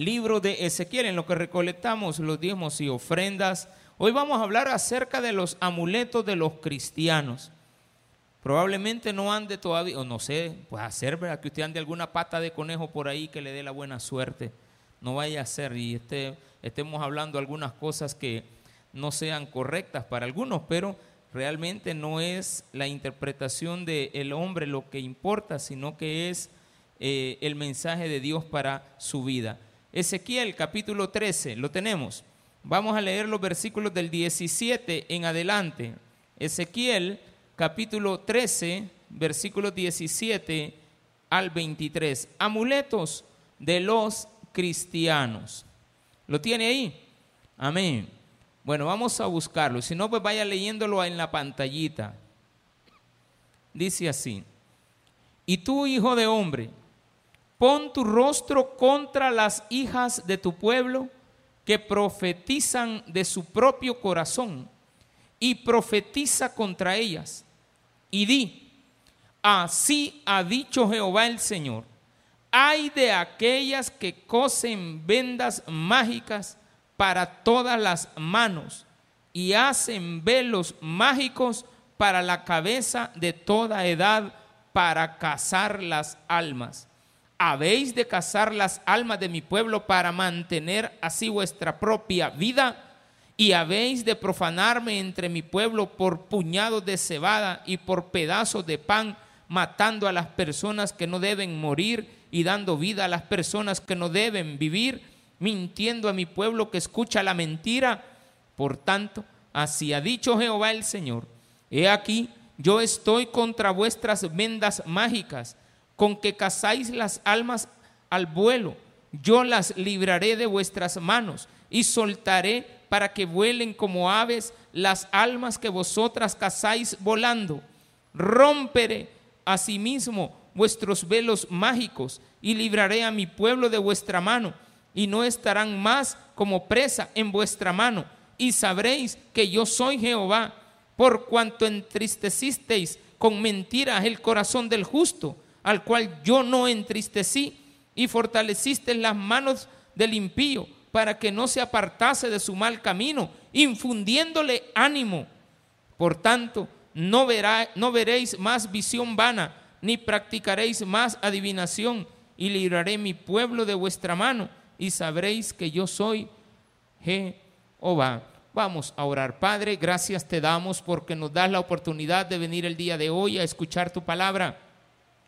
libro de Ezequiel, en lo que recolectamos los diezmos y ofrendas. Hoy vamos a hablar acerca de los amuletos de los cristianos. Probablemente no ande todavía, o no sé, pues hacer, ¿verdad? Que usted ande alguna pata de conejo por ahí que le dé la buena suerte. No vaya a ser y este, estemos hablando algunas cosas que no sean correctas para algunos, pero realmente no es la interpretación del hombre lo que importa, sino que es eh, el mensaje de Dios para su vida. Ezequiel capítulo 13, lo tenemos. Vamos a leer los versículos del 17 en adelante. Ezequiel capítulo 13, versículos 17 al 23. Amuletos de los cristianos. ¿Lo tiene ahí? Amén. Bueno, vamos a buscarlo. Si no, pues vaya leyéndolo en la pantallita. Dice así. Y tú, hijo de hombre, pon tu rostro contra las hijas de tu pueblo que profetizan de su propio corazón y profetiza contra ellas y di, así ha dicho Jehová el Señor, hay de aquellas que cosen vendas mágicas para todas las manos y hacen velos mágicos para la cabeza de toda edad para cazar las almas. ¿Habéis de cazar las almas de mi pueblo para mantener así vuestra propia vida? y habéis de profanarme entre mi pueblo por puñados de cebada y por pedazos de pan, matando a las personas que no deben morir y dando vida a las personas que no deben vivir, mintiendo a mi pueblo que escucha la mentira. Por tanto, así ha dicho Jehová el Señor, he aquí, yo estoy contra vuestras vendas mágicas, con que cazáis las almas al vuelo, yo las libraré de vuestras manos y soltaré para que vuelen como aves las almas que vosotras cazáis volando. Romperé asimismo vuestros velos mágicos y libraré a mi pueblo de vuestra mano y no estarán más como presa en vuestra mano y sabréis que yo soy Jehová por cuanto entristecisteis con mentiras el corazón del justo al cual yo no entristecí y fortalecisteis las manos del impío para que no se apartase de su mal camino, infundiéndole ánimo. Por tanto, no, verá, no veréis más visión vana, ni practicaréis más adivinación, y libraré mi pueblo de vuestra mano, y sabréis que yo soy Jehová. Vamos a orar. Padre, gracias te damos porque nos das la oportunidad de venir el día de hoy a escuchar tu palabra.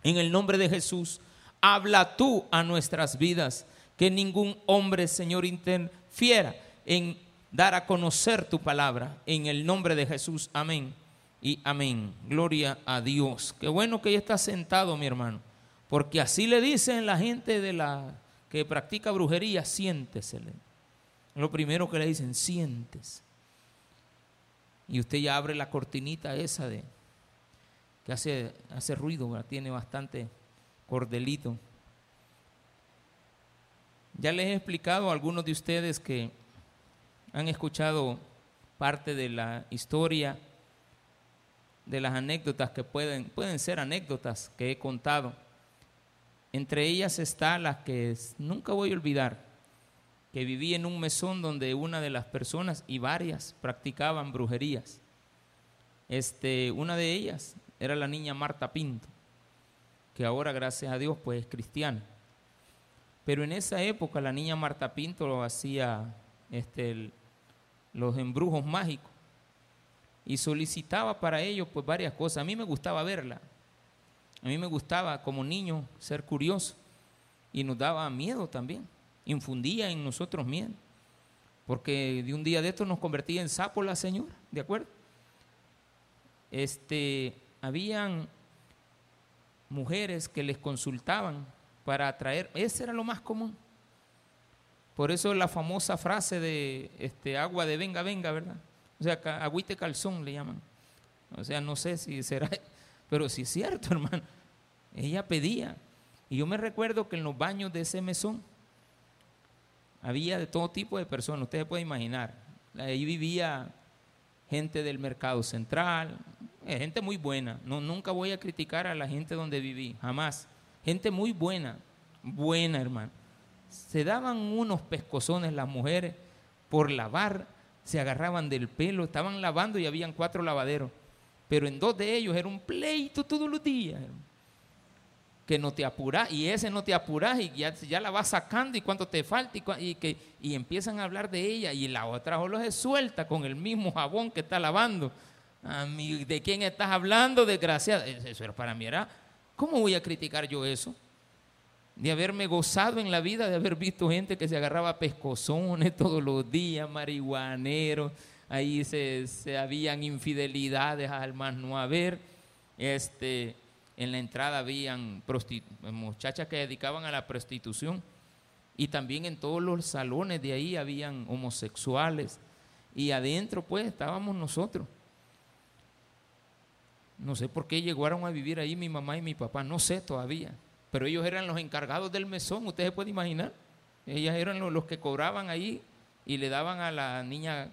En el nombre de Jesús, habla tú a nuestras vidas que ningún hombre, Señor, interfiera en dar a conocer tu palabra. En el nombre de Jesús, amén y amén. Gloria a Dios. Qué bueno que ya está sentado, mi hermano. Porque así le dicen la gente de la que practica brujería, siéntese. Lo primero que le dicen, siéntese. Y usted ya abre la cortinita esa de que hace, hace ruido, tiene bastante cordelito. Ya les he explicado a algunos de ustedes que han escuchado parte de la historia, de las anécdotas que pueden, pueden ser anécdotas que he contado. Entre ellas está la que nunca voy a olvidar, que viví en un mesón donde una de las personas y varias practicaban brujerías. Este, una de ellas era la niña Marta Pinto, que ahora gracias a Dios pues es cristiana. Pero en esa época la niña Marta Pinto lo hacía este, los embrujos mágicos y solicitaba para ellos pues varias cosas. A mí me gustaba verla. A mí me gustaba como niño ser curioso y nos daba miedo también. Infundía en nosotros miedo. Porque de un día de estos nos convertía en sapo la señora, ¿de acuerdo? Este, habían mujeres que les consultaban para atraer. Ese era lo más común. Por eso la famosa frase de este, agua de venga, venga, ¿verdad? O sea, agüite calzón le llaman. O sea, no sé si será, pero sí es cierto, hermano. Ella pedía. Y yo me recuerdo que en los baños de ese mesón había de todo tipo de personas, ustedes pueden imaginar. Ahí vivía gente del mercado central, eh, gente muy buena. No, nunca voy a criticar a la gente donde viví, jamás. Gente muy buena, buena hermano. se daban unos pescozones las mujeres por lavar, se agarraban del pelo, estaban lavando y habían cuatro lavaderos. Pero en dos de ellos era un pleito todos los días. Que no te apuras, y ese no te apuras, y ya, ya la vas sacando, y cuánto te falta, y, que, y empiezan a hablar de ella, y la otra solo se suelta con el mismo jabón que está lavando. ¿De quién estás hablando, desgraciada? Eso era para mí, era, ¿cómo voy a criticar yo eso? de haberme gozado en la vida, de haber visto gente que se agarraba pescozones todos los días, marihuaneros, ahí se, habían infidelidades al más no haber, este, en la entrada habían muchachas que dedicaban a la prostitución y también en todos los salones de ahí habían homosexuales y adentro pues estábamos nosotros. No sé por qué llegaron a vivir ahí mi mamá y mi papá, no sé todavía pero ellos eran los encargados del mesón, usted se puede imaginar. Ellas eran los, que cobraban ahí y le daban a la niña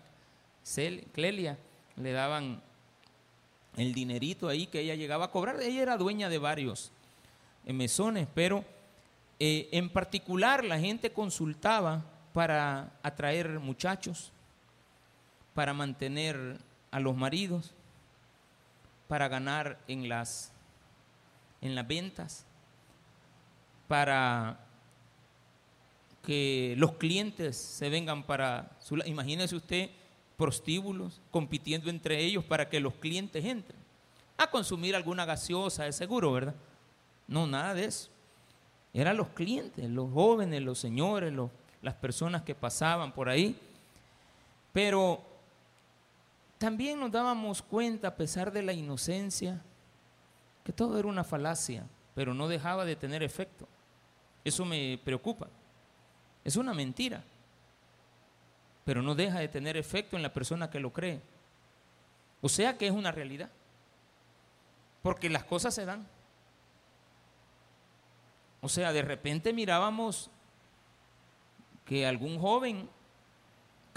Clelia, le daban el dinerito ahí que ella llegaba a cobrar. Ella era dueña de varios eh, mesones, pero eh, en particular la gente consultaba para atraer muchachos, para mantener a los maridos, para ganar en las, en las ventas para que los clientes se vengan para su... Imagínese usted prostíbulos compitiendo entre ellos para que los clientes entren a consumir alguna gaseosa, es seguro, ¿verdad? No, nada de eso. Eran los clientes, los jóvenes, los señores, las personas que pasaban por ahí. Pero también nos dábamos cuenta, a pesar de la inocencia, que todo era una falacia, pero no dejaba de tener efecto. Eso me preocupa. Es una mentira, pero no deja de tener efecto en la persona que lo cree. O sea que es una realidad, porque las cosas se dan. O sea, de repente mirábamos que algún joven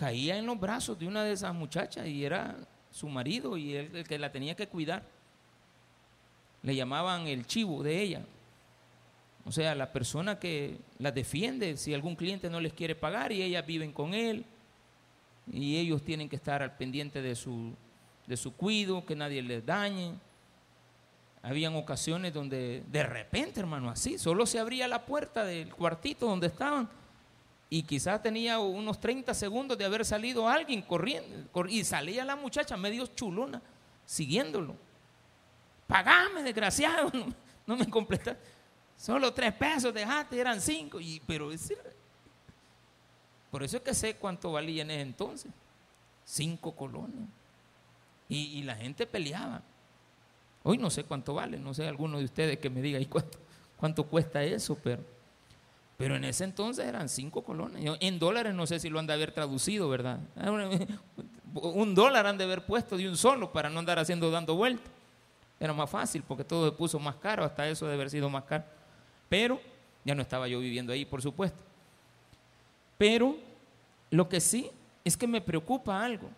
caía en los brazos de una de esas muchachas y era su marido y él el que la tenía que cuidar. Le llamaban el chivo de ella, o sea, la persona que las defiende, si algún cliente no les quiere pagar y ellas viven con él, y ellos tienen que estar al pendiente de su, de su cuido, que nadie les dañe. Habían ocasiones donde de repente, hermano, así, solo se abría la puerta del cuartito donde estaban y quizás tenía unos 30 segundos de haber salido alguien corriendo y salía la muchacha medio chulona siguiéndolo. Pagame, desgraciado, no, me completaste. Solo tres pesos dejaste, eran cinco. Y, pero es, por eso es que sé cuánto valía en ese entonces. Cinco colones. Y, la gente peleaba. Hoy no sé cuánto vale, no sé alguno de ustedes que me diga ¿y cuánto, cuánto cuesta eso, pero, pero en ese entonces eran cinco colones. En dólares no sé si lo han de haber traducido, ¿verdad? Un dólar han de haber puesto de un solo para no andar haciendo dando vueltas. Era más fácil porque todo se puso más caro, hasta eso de haber sido más caro. Pero ya no estaba yo viviendo ahí, por supuesto. Pero lo que sí es que me preocupa algo.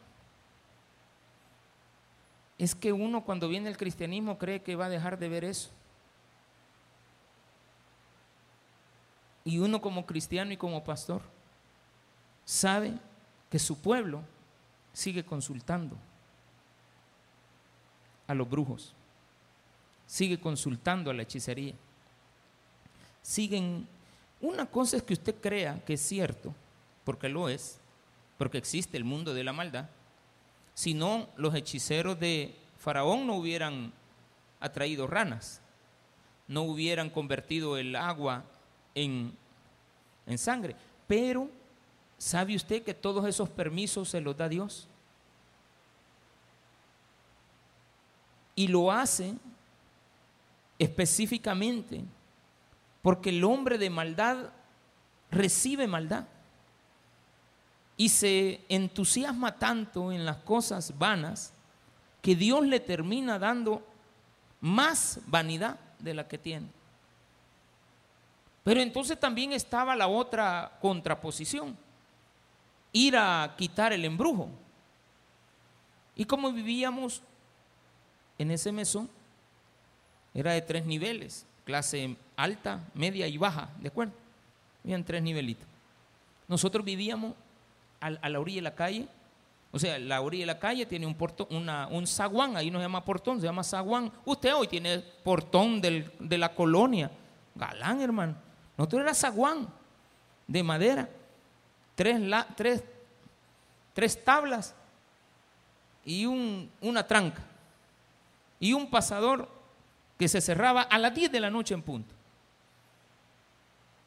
Es que uno cuando viene el cristianismo cree que va a dejar de ver eso. Y uno como cristiano y como pastor sabe que su pueblo sigue consultando a los brujos, sigue consultando a la hechicería siguen... Una cosa es que usted crea que es cierto, porque lo es, porque existe el mundo de la maldad. Si no, los hechiceros de Faraón no hubieran atraído ranas, no hubieran convertido el agua en, en sangre. Pero, ¿sabe usted que todos esos permisos se los da Dios? Y lo hace específicamente porque el hombre de maldad recibe maldad y se entusiasma tanto en las cosas vanas que Dios le termina dando más vanidad de la que tiene. Pero entonces también estaba la otra contraposición, ir a quitar el embrujo. Y como vivíamos en ese mesón, era de tres niveles clase alta, media y baja, ¿de acuerdo? Habían tres nivelitos. Nosotros vivíamos a, la orilla de la calle. O sea, la orilla de la calle tiene un portón, una, un zaguán, ahí no se llama portón, se llama zaguán. Usted hoy tiene portón de la colonia. Galán, hermano. Nosotros era zaguán de madera. Tres, tres, tres tablas y un, una tranca. Y un pasador que se cerraba a las 10 de la noche en punto.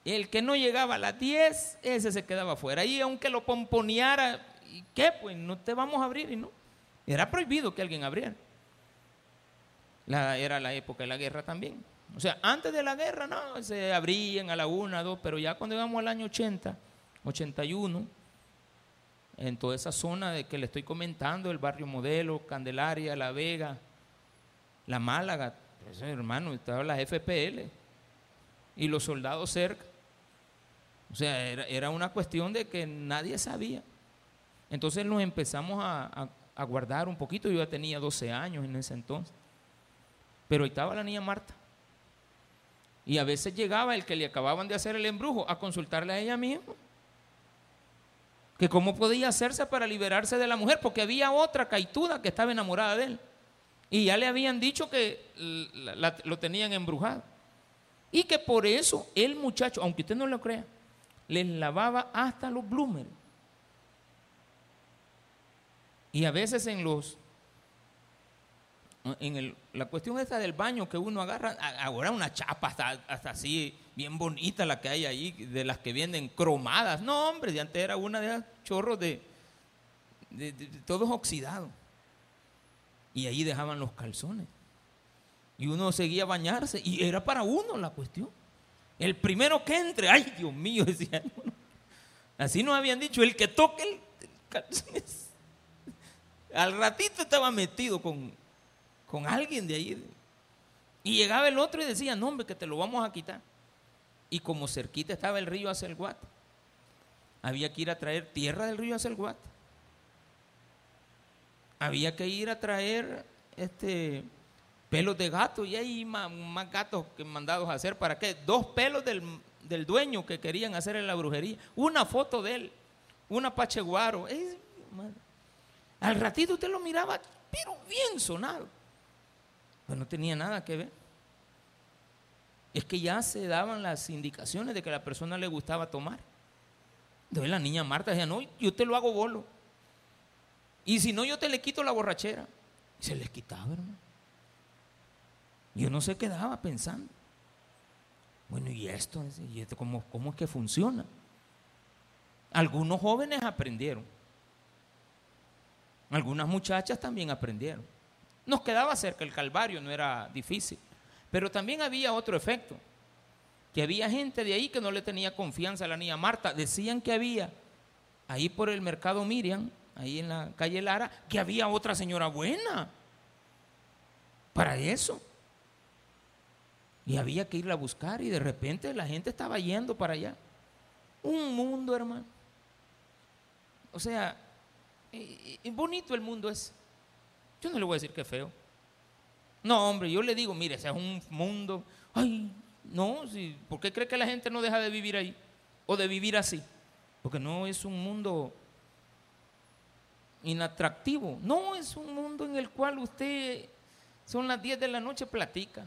El que no llegaba a las 10, ese se quedaba afuera. Y aunque lo pomponeara, ¿y qué? Pues no te vamos a abrir. Y no. Era prohibido que alguien abriera. Era la época de la guerra también. O sea, antes de la guerra, no, se abrían a la una, dos, pero ya cuando íbamos al año 80, 81, en toda esa zona de que le estoy comentando, el barrio Modelo, Candelaria, La Vega, La Málaga, pues, hermano, estaba la FPL y los soldados cerca. O sea, era, una cuestión de que nadie sabía. Entonces nos empezamos a, guardar un poquito. Yo ya tenía 12 años en ese entonces. Pero ahí estaba la niña Marta. Y a veces llegaba el que le acababan de hacer el embrujo a consultarle a ella misma. Que cómo podía hacerse para liberarse de la mujer, porque había otra caituda que estaba enamorada de él. Y ya le habían dicho que lo tenían embrujado. Y que por eso el muchacho, aunque usted no lo crea, les lavaba hasta los bloomers. Y a veces en los la cuestión esta del baño que uno agarra, ahora una chapa hasta, así, bien bonita la que hay ahí, de las que vienen cromadas. No, hombre, de antes era una de chorros de, de todos oxidados. Y ahí dejaban los calzones. Y uno seguía a bañarse y era para uno la cuestión. El primero que entre, ay Dios mío, decía uno. Así nos habían dicho, el que toque el, calzón. Al ratito estaba metido con, con alguien de ahí. Y llegaba el otro y decía, no hombre, que te lo vamos a quitar. Y como cerquita estaba el río hacia el Guate, había que ir a traer tierra del río hacia el Guate. Había que ir a traer este pelos de gato y hay más, gatos que mandados a hacer. ¿Para qué? Dos pelos del, dueño que querían hacer en la brujería. Una foto de él, una pacheguaro. al ratito usted lo miraba, pero bien sonado. Pues no tenía nada que ver. Es que ya se daban las indicaciones de que a la persona le gustaba tomar. Entonces la niña Marta decía, no, yo te lo hago bolo. Y si no, yo te le quito la borrachera. Y se les quitaba, hermano. Y uno se quedaba pensando, bueno, ¿y esto? ¿Y esto cómo, cómo es que funciona? Algunos jóvenes aprendieron. Algunas muchachas también aprendieron. Nos quedaba cerca el Calvario, no era difícil. Pero también había otro efecto, que había gente de ahí que no le tenía confianza a la niña Marta. Decían que había, ahí por el mercado Miriam, ahí en la calle Lara, que había otra señora buena para eso. Y había que irla a buscar y de repente la gente estaba yendo para allá. Un mundo, hermano. O sea, bonito el mundo es. Yo no le voy a decir que es feo. No, hombre, yo le digo, mire, ese es un mundo. Ay, no, ¿por qué cree que la gente no deja de vivir ahí? O de vivir así. Porque no es un mundo inatractivo. No, es un mundo en el cual usted, son las 10 de la noche, platica.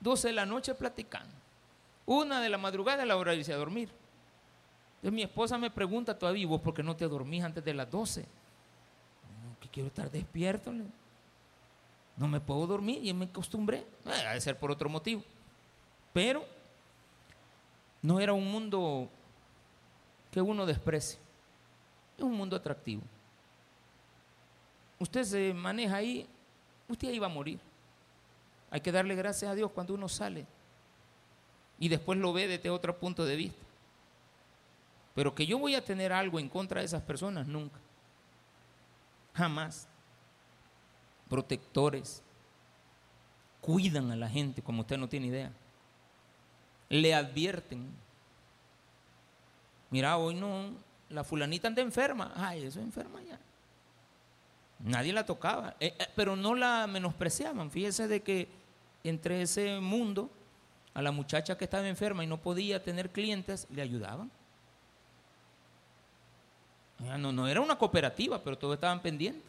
12 de la noche platicando. Una de la madrugada es la hora de irse a dormir. Entonces mi esposa me pregunta todavía, ¿vos por qué no te dormís antes de las 12? Quiero estar despierto. No me puedo dormir y me acostumbré. Ha de ser por otro motivo. Pero no era un mundo que uno desprecie. Es un mundo atractivo. Usted se maneja ahí, usted ahí va a morir. Hay que darle gracias a Dios cuando uno sale y después lo ve desde otro punto de vista. Pero que yo voy a tener algo en contra de esas personas, nunca. Jamás. Protectores. Cuidan a la gente como usted no tiene idea. Le advierten. Mira, hoy no, la fulanita anda enferma. Ay, eso es enferma ya. Nadie la tocaba, eh, eh, pero no la menospreciaban. Fíjese de que entre ese mundo a la muchacha que estaba enferma y no podía tener clientes, le ayudaban. No, no era una cooperativa, pero todos estaban pendientes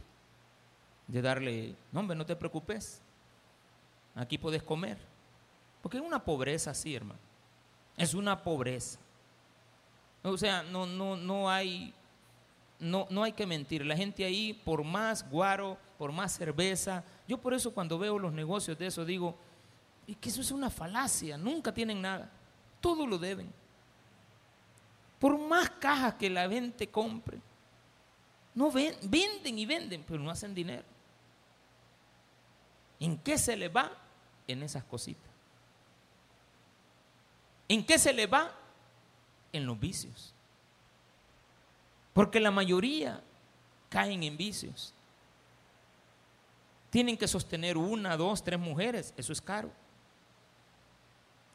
de darle, no hombre, no te preocupes, aquí puedes comer. Porque es una pobreza así, hermano. Es una pobreza. O sea, no, no, no hay, no, no hay que mentir. La gente ahí, por más guaro, por más cerveza, yo por eso cuando veo los negocios de eso digo, y que eso es una falacia, nunca tienen nada, todo lo deben. Por más cajas que la gente compre, no venden y venden, pero no hacen dinero. ¿En qué se le va? En esas cositas. ¿En qué se le va? En los vicios. Porque la mayoría caen en vicios. Tienen que sostener una, dos, tres mujeres. Eso es caro.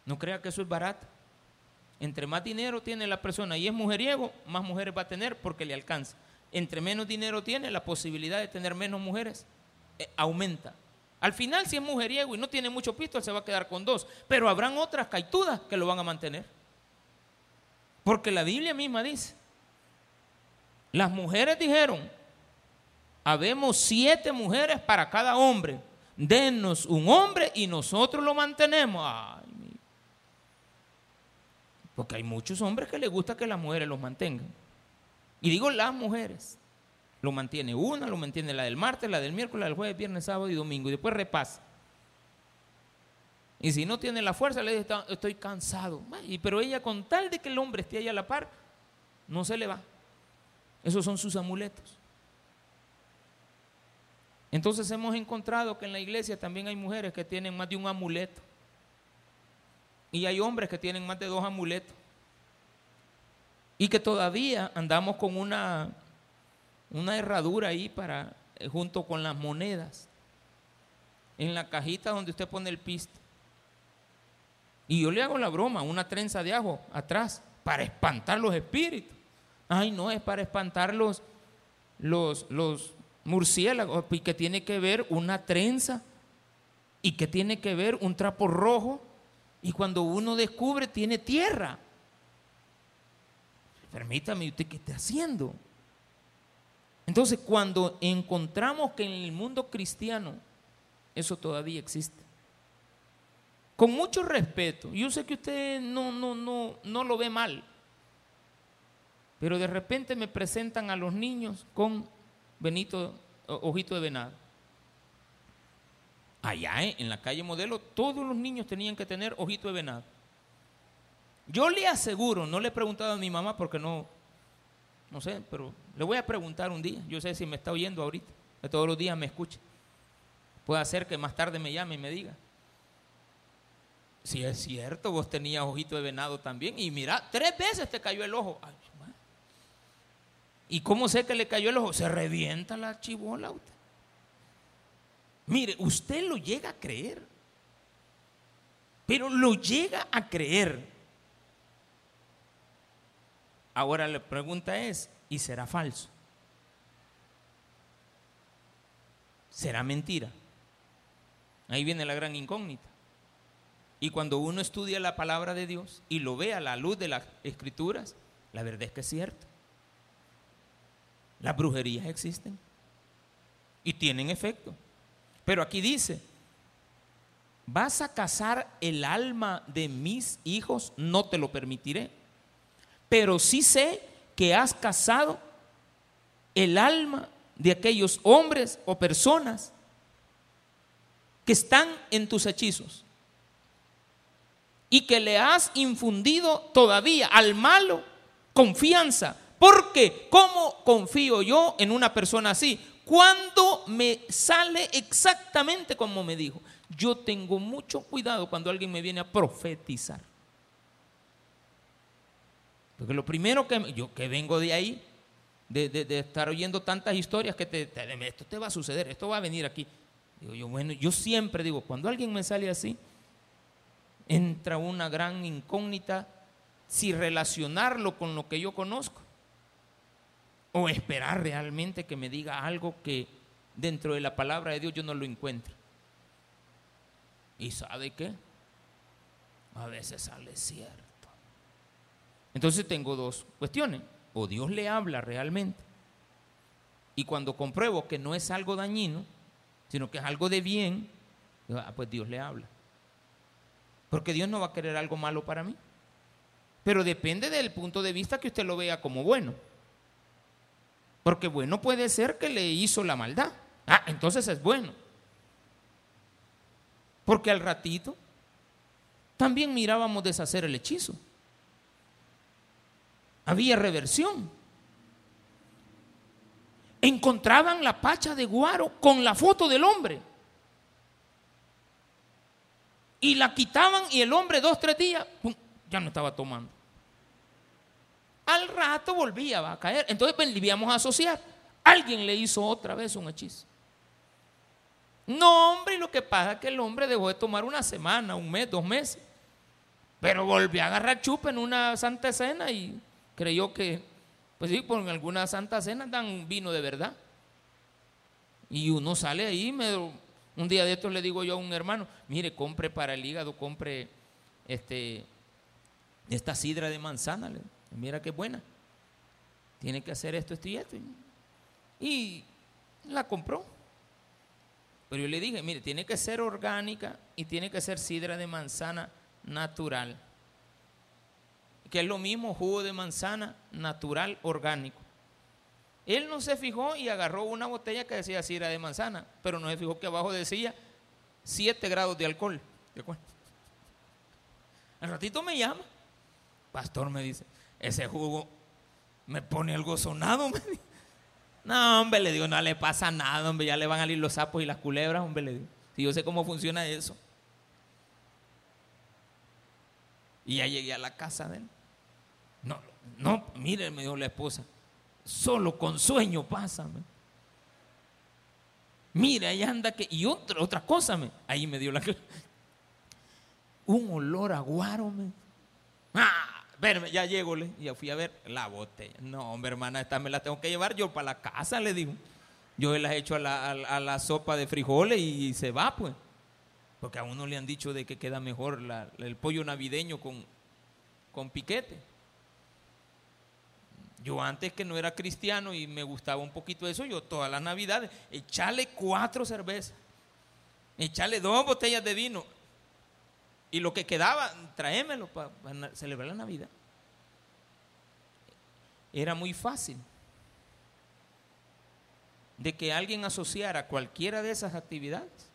No crea que eso es barato. Entre más dinero tiene la persona y es mujeriego, más mujeres va a tener porque le alcanza. Entre menos dinero tiene, la posibilidad de tener menos mujeres eh, aumenta. Al final, si es mujeriego y no tiene mucho pisto, se va a quedar con dos. Pero habrán otras caitudas que lo van a mantener. Porque la Biblia misma dice, las mujeres dijeron, habemos siete mujeres para cada hombre, denos un hombre y nosotros lo mantenemos. Porque hay muchos hombres que les gusta que las mujeres los mantengan. Y digo las mujeres. Lo mantiene una, lo mantiene la del martes, la del miércoles, la del jueves, viernes, sábado y domingo. Y después repasa. Y si no tiene la fuerza, le dice, estoy cansado. Pero ella con tal de que el hombre esté ahí a la par, no se le va. Esos son sus amuletos. Entonces hemos encontrado que en la iglesia también hay mujeres que tienen más de un amuleto. Y hay hombres que tienen más de dos amuletos. Y que todavía andamos con una una herradura ahí para, eh, junto con las monedas, en la cajita donde usted pone el pisto. Y yo le hago la broma, una trenza de ajo atrás, para espantar los espíritus. Ay, no, es para espantar los, los, los murciélagos, y que tiene que ver una trenza, y que tiene que ver un trapo rojo, y cuando uno descubre, tiene tierra. Permítame, ¿usted qué está haciendo? Entonces, cuando encontramos que en el mundo cristiano eso todavía existe, con mucho respeto, yo sé que usted no, no, no, no lo ve mal, pero de repente me presentan a los niños con Benito, ojito de venado. Allá ¿eh? en la calle modelo, todos los niños tenían que tener ojito de venado. Yo le aseguro, no le he preguntado a mi mamá porque no, no sé, pero le voy a preguntar un día. Yo sé si me está oyendo ahorita. Que todos los días me escuche. Puede ser que más tarde me llame y me diga. Si es cierto, vos tenías ojito de venado también. Y mira, tres veces te cayó el ojo. ¿Y cómo sé que le cayó el ojo? Se revienta la chivola usted. Mire, usted lo llega a creer. Pero lo llega a creer. Ahora la pregunta es, ¿y será falso? ¿Será mentira? Ahí viene la gran incógnita. Y cuando uno estudia la palabra de Dios y lo ve a la luz de las escrituras, la verdad es que es cierto. Las brujerías existen y tienen efecto. Pero aquí dice, vas a cazar el alma de mis hijos, no te lo permitiré pero sí sé que has casado el alma de aquellos hombres o personas que están en tus hechizos y que le has infundido todavía al malo confianza. Porque, ¿cómo confío yo en una persona así? Cuando me sale exactamente como me dijo. Yo tengo mucho cuidado cuando alguien me viene a profetizar. Porque lo primero que yo que vengo de ahí, de, estar oyendo tantas historias que esto te va a suceder, esto va a venir aquí. Digo yo, bueno, yo siempre digo, cuando alguien me sale así, entra una gran incógnita si relacionarlo con lo que yo conozco o esperar realmente que me diga algo que dentro de la palabra de Dios yo no lo encuentro. ¿Y sabe qué? a veces sale cierto. Entonces tengo dos cuestiones. O Dios le habla realmente. Y cuando compruebo que no es algo dañino, sino que es algo de bien, ah, pues Dios le habla. Porque Dios no va a querer algo malo para mí. Pero depende del punto de vista que usted lo vea como bueno. Porque bueno puede ser que le hizo la maldad. Ah, entonces es bueno. Porque al ratito también mirábamos deshacer el hechizo. Había reversión. Encontraban la pacha de guaro con la foto del hombre. Y la quitaban y el hombre dos, tres días, ya no estaba tomando. Al rato volvía a caer. Entonces volvíamos pues, a asociar. Alguien le hizo otra vez un hechizo. No, hombre, y lo que pasa es que el hombre dejó de tomar una semana, un mes, dos meses. Pero volvió a agarrar chupa en una santa cena y creyó que, pues sí, por alguna santa cena dan vino de verdad. Y uno sale ahí, me, un día de estos le digo yo a un hermano, mire, compre para el hígado, compre este, esta sidra de manzana. Mira qué buena. Tiene que hacer esto, esto y esto. Y la compró. Pero yo le dije, mire, tiene que ser orgánica y tiene que ser sidra de manzana natural. Que es lo mismo jugo de manzana natural orgánico. Él no se fijó y agarró una botella que decía sidra de manzana, pero no se fijó que abajo decía 7 grados de alcohol. Al ratito me llama. Pastor me dice, ese jugo me pone algo sonado. No, hombre, le digo, no le pasa nada, hombre, ya le van a salir los sapos y las culebras, hombre, le digo. Si yo sé cómo funciona eso. Y ya llegué a la casa de él. No, no, mire, me dijo la esposa, solo con sueño pásame. Mira, ahí anda que. Y otra, otra cosa, me, ahí me dio la. Un olor a guaro, me. Ah, verme, ya llego, le. Ya fui a ver la botella. No, hombre, hermana, esta me la tengo que llevar yo para la casa, le digo. Yo la he hecho a la, sopa de frijoles y, se va, pues. Porque a uno le han dicho de que queda mejor el pollo navideño con, con piquete. Yo antes que no era cristiano y me gustaba un poquito eso, yo todas las navidades, echarle cuatro cervezas, echarle dos botellas de vino y lo que quedaba, tráemelo para, celebrar la Navidad. Era muy fácil de que alguien asociara cualquiera de esas actividades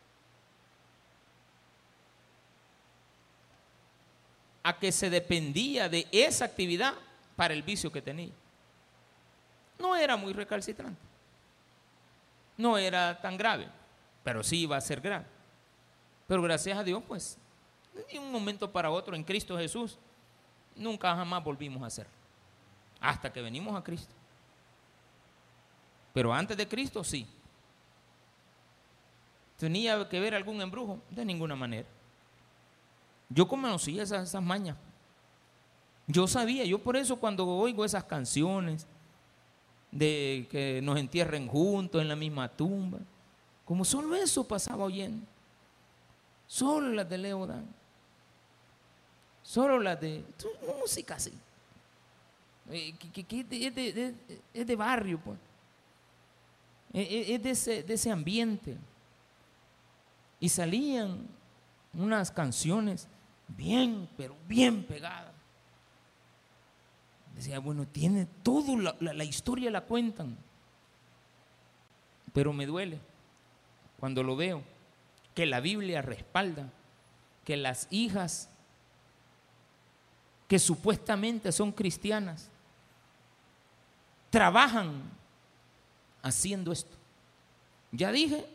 a que se dependía de esa actividad para el vicio que tenía no era muy recalcitrante. No era tan grave, pero sí iba a ser grave. Pero gracias a Dios, pues, de un momento para otro en Cristo Jesús, nunca jamás volvimos a hacer. Hasta que venimos a Cristo. Pero antes de Cristo, sí. ¿Tenía que ver algún embrujo? De ninguna manera. Yo conocía esas, esas mañas. Yo sabía, yo por eso cuando oigo esas canciones, de que nos entierren juntos en la misma tumba. Como solo eso pasaba oyendo. Solo las de Leodan. Solo las de música así. Eh, que, es, de, barrio, pues. Es, de, ese, de ese ambiente. Y salían unas canciones bien, pero bien pegadas. Decía, bueno, tiene toda la, historia la cuentan. Pero me duele cuando lo veo, que la Biblia respalda que las hijas que supuestamente son cristianas trabajan haciendo esto. Ya dije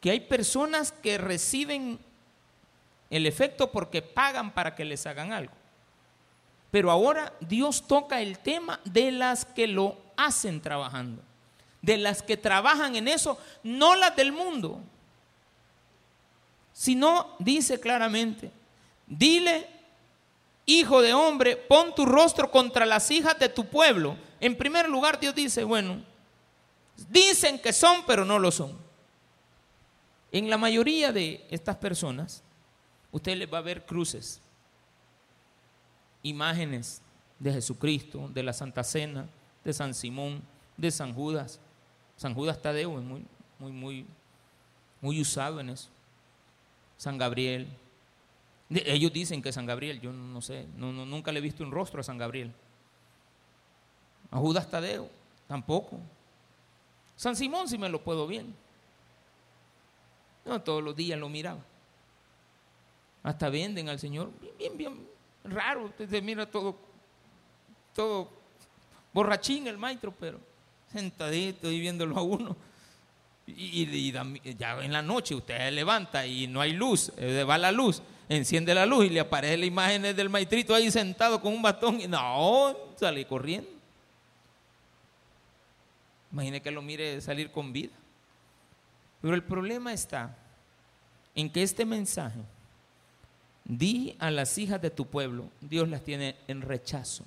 que hay personas que reciben el efecto porque pagan para que les hagan algo. Pero ahora Dios toca el tema de las que lo hacen trabajando, de las que trabajan en eso, no las del mundo, sino dice claramente, dile, hijo de hombre, pon tu rostro contra las hijas de tu pueblo. En primer lugar, Dios dice, bueno, dicen que son, pero no lo son. En la mayoría de estas personas, usted le va a ver cruces, imágenes de Jesucristo, de la Santa Cena, de San Simón, de San Judas. San Judas Tadeo es muy, muy, muy, muy usado en eso. San Gabriel. Ellos dicen que San Gabriel, yo no sé, no, nunca le he visto un rostro a San Gabriel. A Judas Tadeo, tampoco. San Simón sí me lo puedo bien. No, todos los días lo miraba. Hasta venden al Señor. Bien, bien, raro. Usted mira todo, todo borrachín el maestro, pero sentadito y viéndolo a uno. Y, ya en la noche usted se levanta y no hay luz, eh, va la luz, enciende la luz y le aparece la imagen del maestrito ahí sentado con un bastón y no, sale corriendo. Imagine que lo mire salir con vida. Pero el problema está en que este mensaje, di a las hijas de tu pueblo, Dios las tiene en rechazo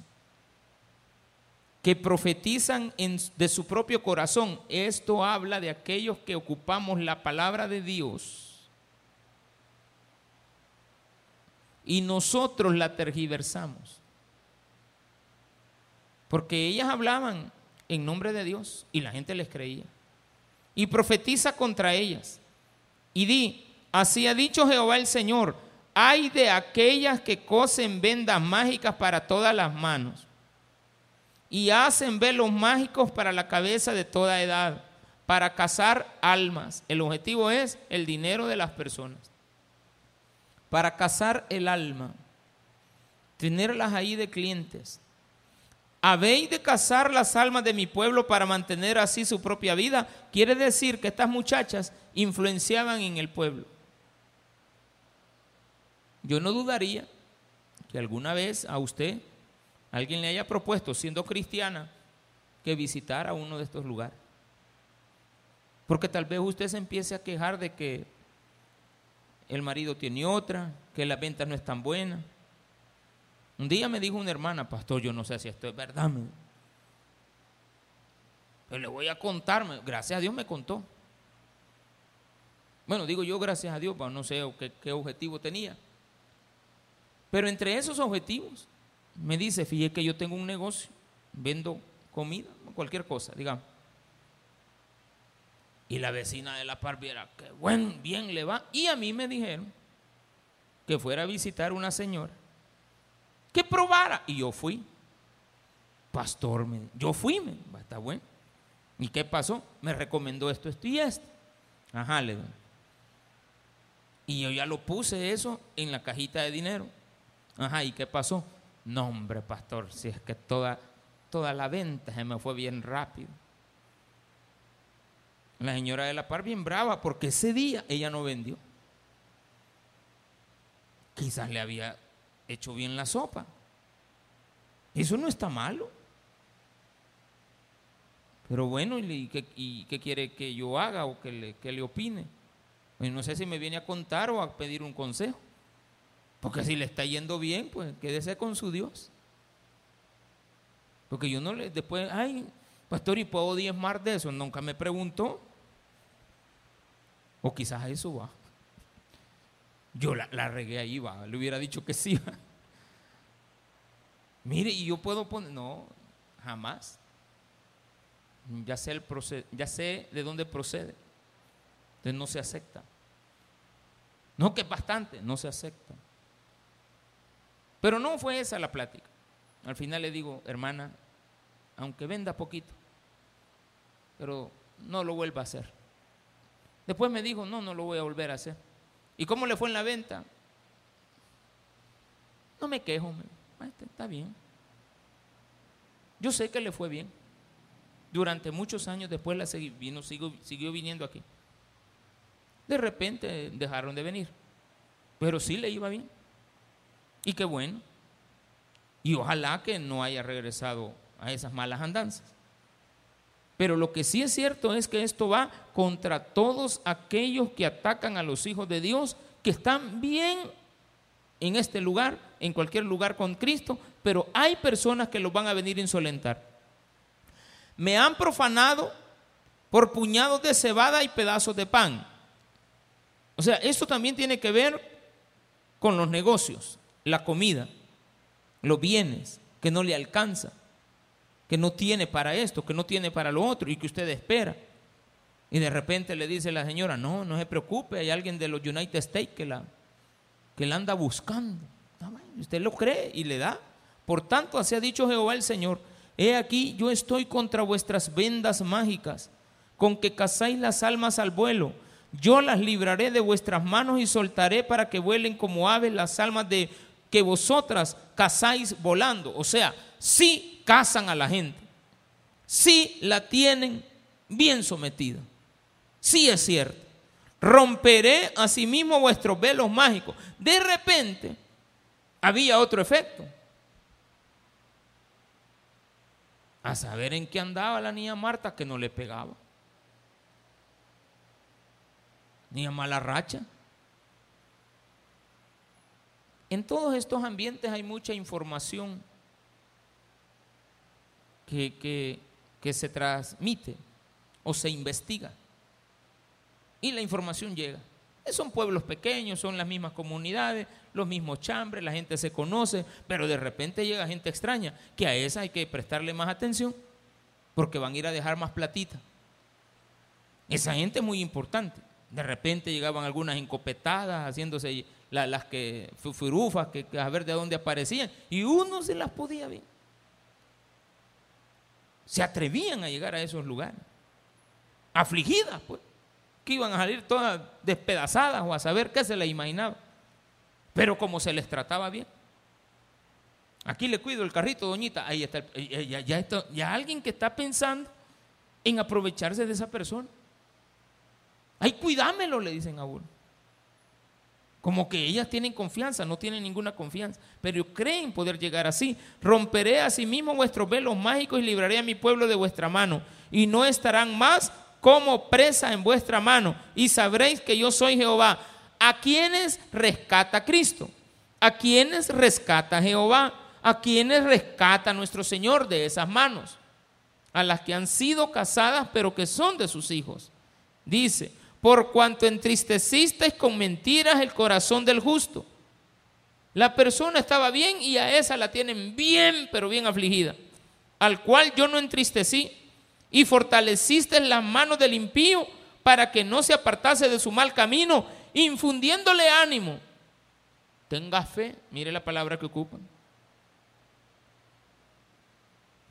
que profetizan de su propio corazón. Esto habla de aquellos que ocupamos la palabra de Dios y nosotros la tergiversamos. Porque ellas hablaban en nombre de Dios y la gente les creía. Y profetiza contra ellas. Y di, así ha dicho Jehová el Señor, hay de aquellas que cosen vendas mágicas para todas las manos y hacen velos mágicos para la cabeza de toda edad, para cazar almas. El objetivo es el dinero de las personas. Para cazar el alma, tenerlas ahí de clientes. Habéis de cazar las almas de mi pueblo para mantener así su propia vida. Quiere decir que estas muchachas influenciaban en el pueblo. Yo no dudaría que alguna vez a usted alguien le haya propuesto, siendo cristiana, que visitara uno de estos lugares. Porque tal vez usted se empiece a quejar de que el marido tiene otra, que la venta no es tan buena. Un día me dijo una hermana, pastor, yo no sé si esto es verdad. Pero le voy a contarme, gracias a Dios me contó. Bueno, digo yo gracias a Dios, pero no sé qué, qué objetivo tenía. Pero entre esos objetivos me dice, fíjate que yo tengo un negocio, vendo comida, cualquier cosa, digamos. Y la vecina de la par viera que buen, bien le va. Y a mí me dijeron que fuera a visitar una señora que probara. Y yo fui. Pastor, yo fui, me, está bueno. ¿Y qué pasó? Me recomendó esto, esto y esto. Ajá, le doy. Y yo ya lo puse eso en la cajita de dinero. Ajá, ¿y qué pasó? No, hombre, pastor, si es que toda, toda la venta se me fue bien rápido. La señora de la par bien brava porque ese día ella no vendió. Quizás le había hecho bien la sopa. Eso no está malo. Pero bueno, ¿y qué, quiere que yo haga o que le, que le opine? Pues no sé si me viene a contar o a pedir un consejo. Porque si le está yendo bien, pues quédese con su Dios. Porque yo no le, después, ay, pastor, ¿y puedo diezmar de eso? Nunca me preguntó. O quizás a eso va. Yo la, regué ahí, va. Le hubiera dicho que sí. Mire, y yo puedo poner, no, jamás. Ya sé, el ya sé de dónde procede. Entonces no se acepta. No que es bastante, no se acepta. Pero no fue esa la plática. Al final le digo, hermana, aunque venda poquito, pero no lo vuelva a hacer. Después me dijo, no, no lo voy a volver a hacer. ¿Y cómo le fue en la venta? No me quejo, está bien. Yo sé que le fue bien. Durante muchos años después la vino, siguió viniendo aquí. De repente dejaron de venir, pero sí le iba bien. Y qué bueno. Y ojalá que no haya regresado a esas malas andanzas. Pero lo que sí es cierto es que esto va contra todos aquellos que atacan a los hijos de Dios, que están bien en este lugar, en cualquier lugar con Cristo, pero hay personas que los van a venir a insolentar. Me han profanado por puñados de cebada y pedazos de pan. O sea, esto también tiene que ver con los negocios, la comida, los bienes, que no le alcanza, que no tiene para esto, que no tiene para lo otro y que usted espera. Y de repente le dice la señora, no, no se preocupe, hay alguien de los United States que la, que la anda buscando. Usted lo cree y le da. Por tanto, así ha dicho Jehová el Señor, he aquí yo estoy contra vuestras vendas mágicas, con que cazáis las almas al vuelo. Yo las libraré de vuestras manos y soltaré para que vuelen como aves las almas de que vosotras cazáis volando. O sea, sí cazan a la gente, sí la tienen bien sometida. Sí es cierto. Romperé asimismo vuestros velos mágicos. De repente había otro efecto. A saber en qué andaba la niña Marta que no le pegaba. Ni a mala racha. En todos estos ambientes hay mucha información que, se transmite o se investiga y la información llega. Son pueblos pequeños, son las mismas comunidades, los mismos chambres, la gente se conoce, pero de repente llega gente extraña, que a esa hay que prestarle más atención, porque van a ir a dejar más platita. Esa gente es muy importante. De repente llegaban algunas encopetadas, haciéndose las que furufas, que, a ver de dónde aparecían, y uno se las podía ver. Se atrevían a llegar a esos lugares, afligidas, pues que iban a salir todas despedazadas o a saber qué se les imaginaba. Pero como se les trataba bien. Aquí le cuido el carrito, doñita. Ahí está. ya, ya, ya alguien que está pensando en aprovecharse de esa persona. Ay, cuidámelo, le dicen a uno. Como que ellas tienen confianza, no tienen ninguna confianza, pero creen poder llegar así. Romperé a sí vuestros velos mágicos y libraré a mi pueblo de vuestra mano. Y no estarán más como presa en vuestra mano y sabréis que yo soy Jehová. ¿A quienes rescata Cristo? ¿A quienes rescata Jehová? ¿A quienes rescata nuestro Señor de esas manos? A las que han sido casadas pero que son de sus hijos. Dice, por cuanto entristecisteis con mentiras el corazón del justo. La persona estaba bien y a esa la tienen bien, pero bien afligida. Al cual yo no entristecí y fortaleciste las manos del impío para que no se apartase de su mal camino, infundiéndole ánimo. Tenga fe, mire la palabra que ocupan.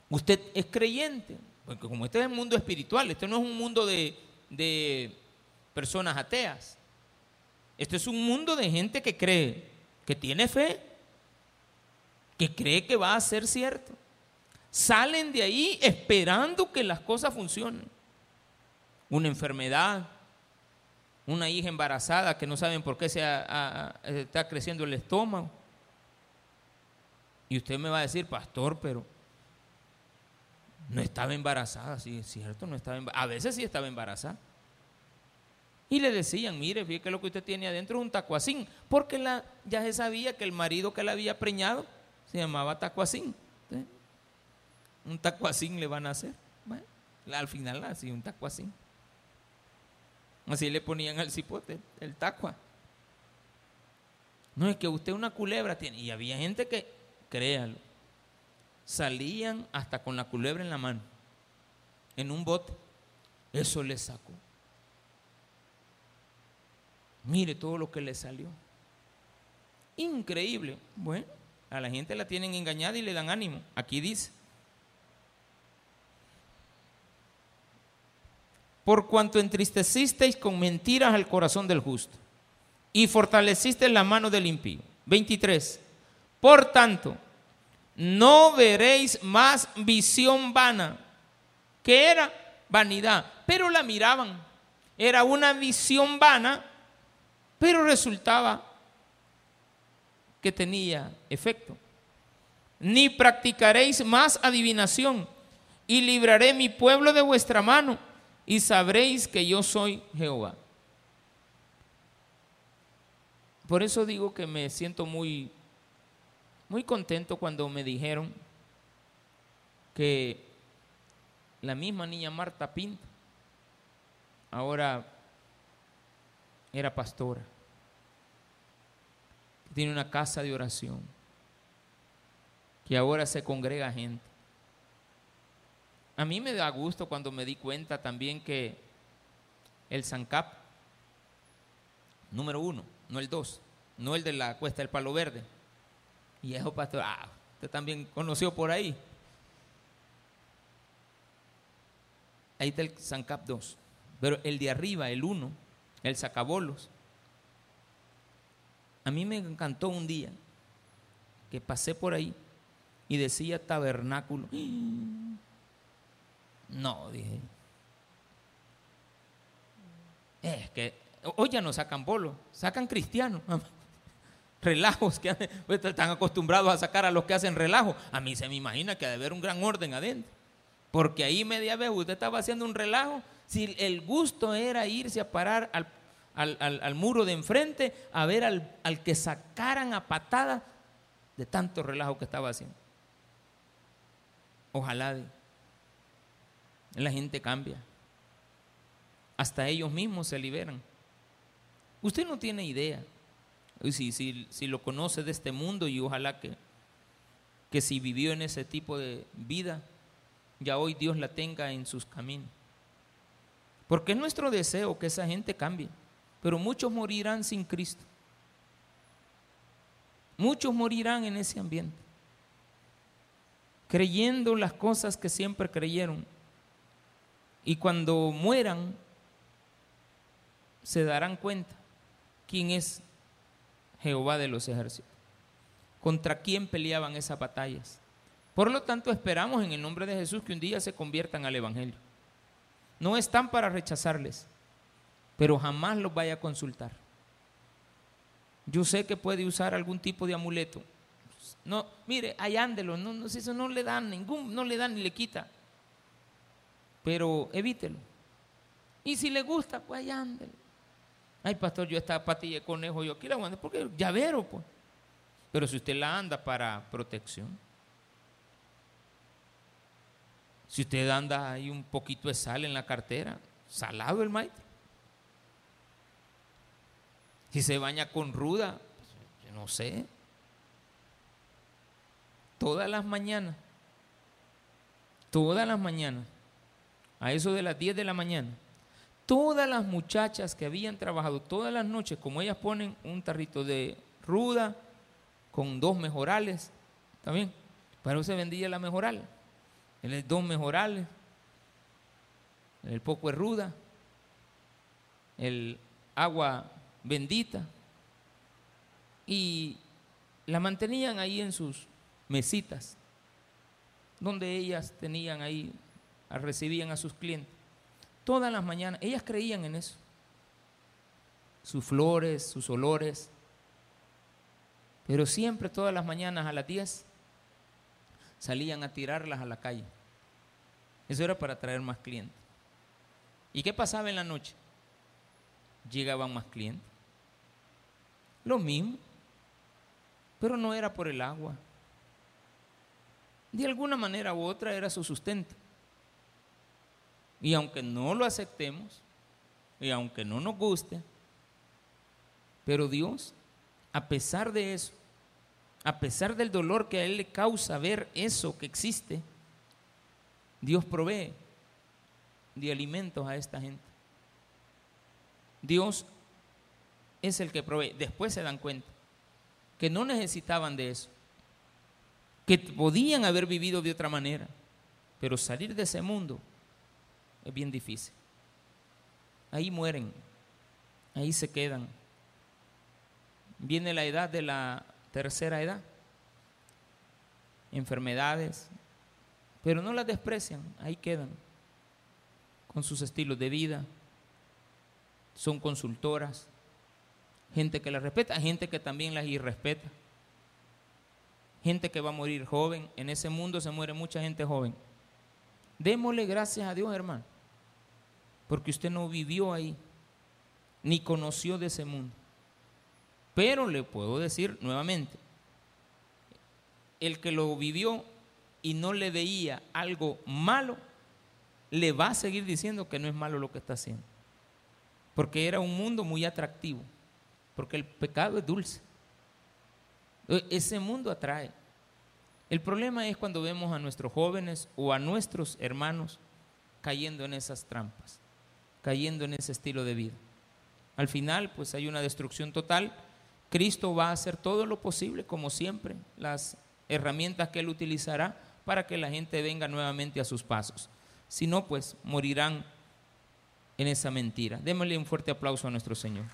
Usted es creyente, porque como este es un mundo espiritual, este no es un mundo de, de personas ateas. Este es un mundo de gente que cree, que tiene fe, que cree que va a ser cierto salen de ahí esperando que las cosas funcionen. Una enfermedad, una hija embarazada que no saben por qué se está creciendo el estómago. Y usted me va a decir, pastor, pero no estaba embarazada, sí, es cierto, no estaba A veces sí estaba embarazada. Y le decían, mire, fíjate lo que usted tiene adentro un tacuacín, porque ya se sabía que el marido que la había preñado se llamaba tacuacín un tacuacín le van a hacer. Bueno, al final así, un tacuacín. Así le ponían al cipote, el tacua. No es que usted una culebra tiene. Y había gente que, créalo, salían hasta con la culebra en la mano, en un bote. Eso le sacó. Mire todo lo que le salió. Increíble. Bueno, a la gente la tienen engañada y le dan ánimo. Aquí dice. por cuanto entristecisteis con mentiras al corazón del justo y fortalecisteis la mano del impío. 23. Por tanto, no veréis más visión vana, que era vanidad, pero la miraban. Era una visión vana, pero resultaba que tenía efecto. Ni practicaréis más adivinación, y libraré mi pueblo de vuestra mano y sabréis que yo soy Jehová. Por eso digo que me siento muy, muy contento cuando me dijeron que la misma niña Marta Pinto ahora era pastora. Tiene una casa de oración, que ahora se congrega gente. A mí me da gusto cuando me di cuenta también que el Sancap, número uno, no el dos, no el de la Cuesta del Palo Verde, y eso pastor, ah, usted también conoció por ahí. Ahí está el Sancap 2. Pero el de arriba, el uno, el sacabolos. A mí me encantó un día que pasé por ahí y decía tabernáculo. No, dije. Es que hoy ya no sacan bolo, sacan cristianos. Relajos que pues, están acostumbrados a sacar a los que hacen relajo. A mí se me imagina que ha de haber un gran orden adentro. Porque ahí media vez usted estaba haciendo un relajo. Si el gusto era irse a parar al, muro de enfrente a ver al, al que sacaran a patada de tanto relajo que estaba haciendo. Ojalá la gente cambia. Hasta ellos mismos se liberan. Usted no tiene idea. Si, si, si lo conoce de este mundo y ojalá que, que si vivió en ese tipo de vida, ya hoy Dios la tenga en sus caminos. Porque es nuestro deseo que esa gente cambie. Pero muchos morirán sin Cristo. Muchos morirán en ese ambiente. Creyendo las cosas que siempre creyeron. Y cuando mueran, se darán cuenta quién es Jehová de los ejércitos, contra quién peleaban esas batallas. Por lo tanto, esperamos en el nombre de Jesús que un día se conviertan al Evangelio. No están para rechazarles, pero jamás los vaya a consultar. Yo sé que puede usar algún tipo de amuleto. No, mire, hallándelo, no, no, eso no le dan ningún, no le dan ni le quita pero evítelo. Y si le gusta, pues allá ándele. Ay, pastor, yo esta patilla de conejo, yo aquí la ando porque llavero, pues. Pero si usted la anda para protección, si usted anda ahí un poquito de sal en la cartera, salado el maestro. Si se baña con ruda, no sé. Todas las mañanas, todas las mañanas, a eso de las 10 de la mañana, todas las muchachas que habían trabajado todas las noches, como ellas ponen un tarrito de ruda con dos mejorales, también, para eso se vendía la mejoral, el dos mejorales, el poco de ruda, el agua bendita, y la mantenían ahí en sus mesitas, donde ellas tenían ahí recibían a sus clientes. Todas las mañanas, ellas creían en eso. Sus flores, sus olores. Pero siempre, todas las mañanas a las 10, salían a tirarlas a la calle. Eso era para traer más clientes. ¿Y qué pasaba en la noche? Llegaban más clientes. Lo mismo, pero no era por el agua. De alguna manera u otra era su sustento. Y aunque no lo aceptemos, y aunque no nos guste, pero Dios, a pesar de eso, a pesar del dolor que a Él le causa ver eso que existe, Dios provee de alimentos a esta gente. Dios es el que provee. Después se dan cuenta que no necesitaban de eso, que podían haber vivido de otra manera, pero salir de ese mundo es bien difícil. Ahí mueren, ahí se quedan. Viene la edad de la tercera edad, enfermedades, pero no las desprecian, ahí quedan, con sus estilos de vida, son consultoras, gente que las respeta, gente que también las irrespeta, gente que va a morir joven, en ese mundo se muere mucha gente joven. Démosle gracias a Dios, hermano porque usted no vivió ahí, ni conoció de ese mundo. Pero le puedo decir nuevamente, el que lo vivió y no le veía algo malo, le va a seguir diciendo que no es malo lo que está haciendo. Porque era un mundo muy atractivo, porque el pecado es dulce. E, ese mundo atrae. El problema es cuando vemos a nuestros jóvenes o a nuestros hermanos cayendo en esas trampas, cayendo en ese estilo de vida. Al final, pues hay una destrucción total. Cristo va a hacer todo lo posible, como siempre, las herramientas que Él utilizará para que la gente venga nuevamente a sus pasos. Si no, pues morirán en esa mentira. Démosle un fuerte aplauso a nuestro Señor.